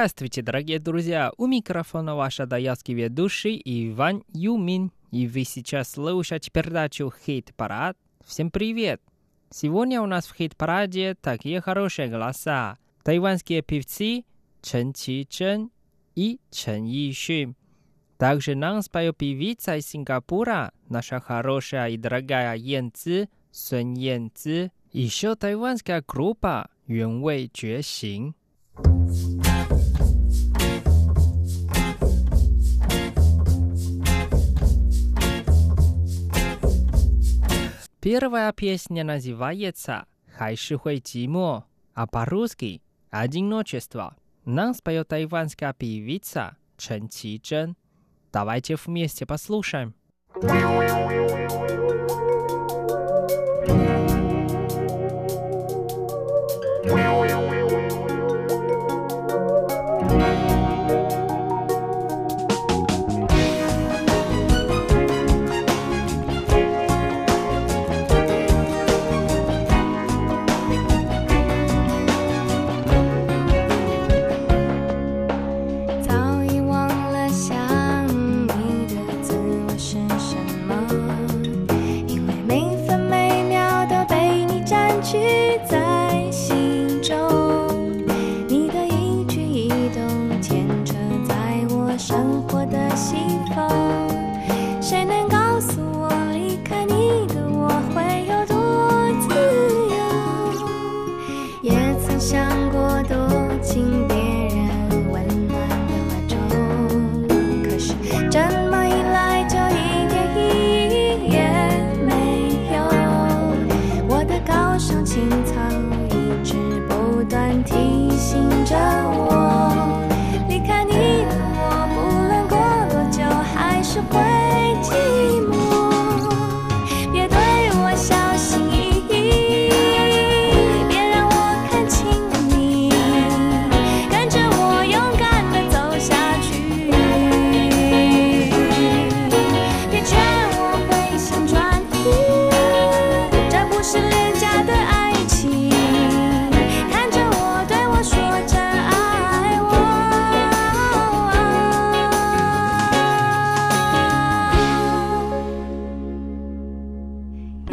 Здравствуйте, дорогие друзья! У микрофона ваша даятский ведущий Иван Юмин. И вы сейчас слушаете передачу «Хит Парад». Всем привет! Сегодня у нас в «Хит Параде» такие хорошие голоса. Тайванские певцы Чен Чи Чен и Чен Йиши. Также нам споет певица из Сингапура, наша хорошая и дорогая Ян Ци, Сун Ян Ци. Еще тайванская группа Юэн Вэй Джуэ Синь. Первая песня называется «Хайши хуй тимо», а по-русски «Одиночество». Нам споет тайванская певица Чен Чи Чжен. Давайте вместе послушаем.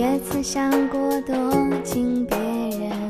也曾想过躲进别人。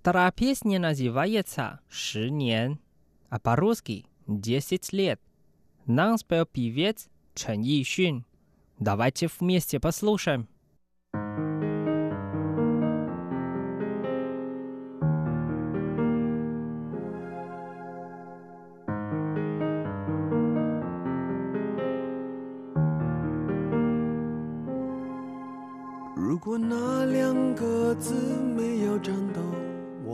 Вторая песня называется «十年», а по-русски «Десять лет». Нам спел певец Чен Йишун. Давайте вместе послушаем.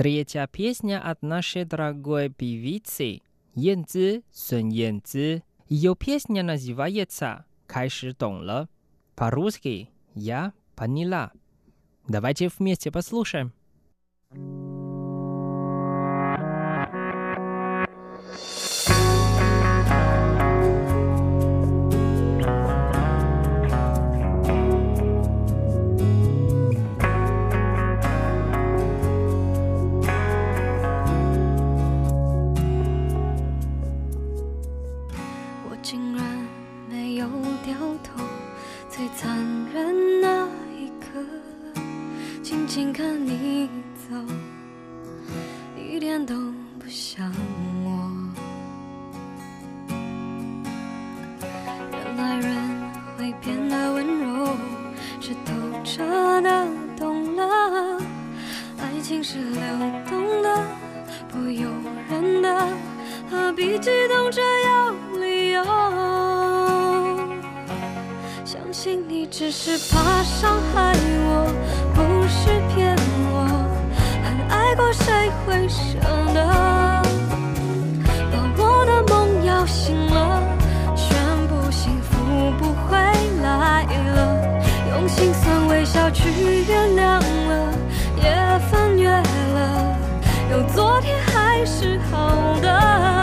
Третья песня от нашей дорогой певицы Янцзи Сун Янцзи. Ее песня называется «Кайши По-русски «Я поняла». Давайте вместе послушаем. 静静看你走，一点都不像我。原来人会变得温柔，是透彻的懂了，爱情是流动的，不由人的。何必激动着要理由？相信你只是怕伤害我，笑去原谅了也翻越了有昨天还是好的。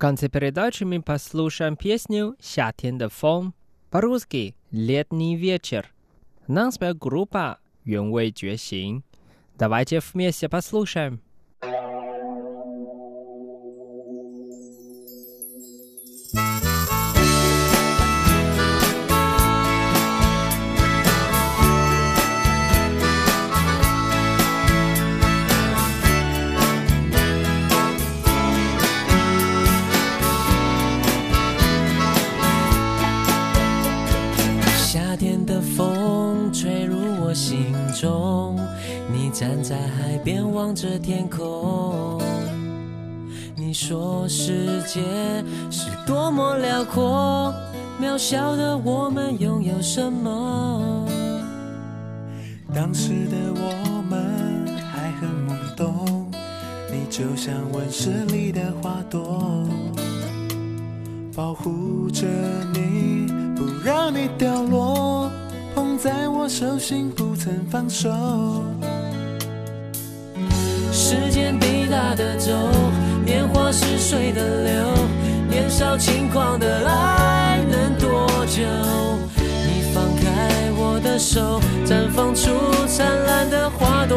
конце передачи мы послушаем песню «Сятен де фон» по-русски «Летний вечер». Нам спел группа «Юнвей Давайте вместе послушаем. 着天空。你说世界是多么辽阔，渺小的我们拥有什么？当时的我们还很懵懂，你就像温室里的花朵，保护着你，不让你掉落，捧在我手心，不曾放手。下的走，年华似水的流，年少轻狂的爱能多久？你放开我的手，绽放出灿烂的花朵。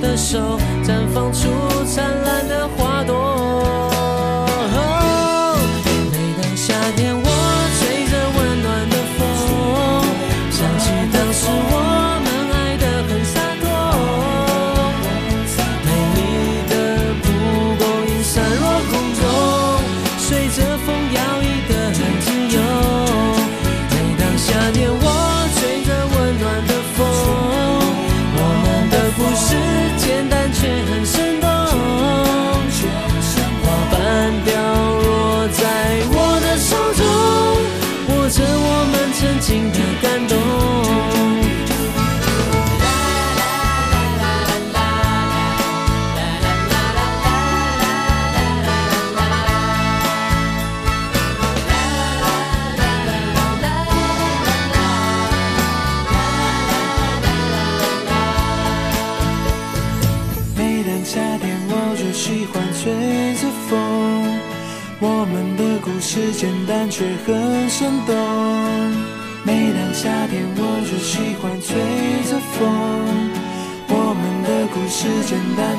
的手，绽放出灿烂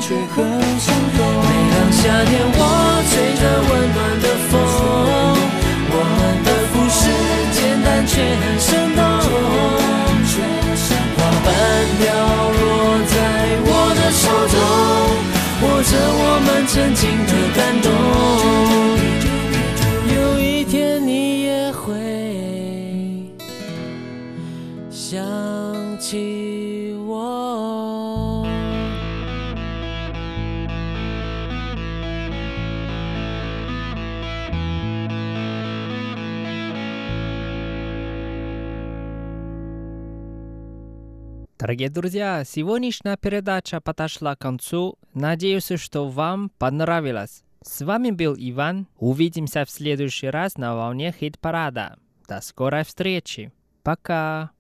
却很 Дорогие друзья, сегодняшняя передача подошла к концу. Надеюсь, что вам понравилось. С вами был Иван. Увидимся в следующий раз на волне хит-парада. До скорой встречи. Пока.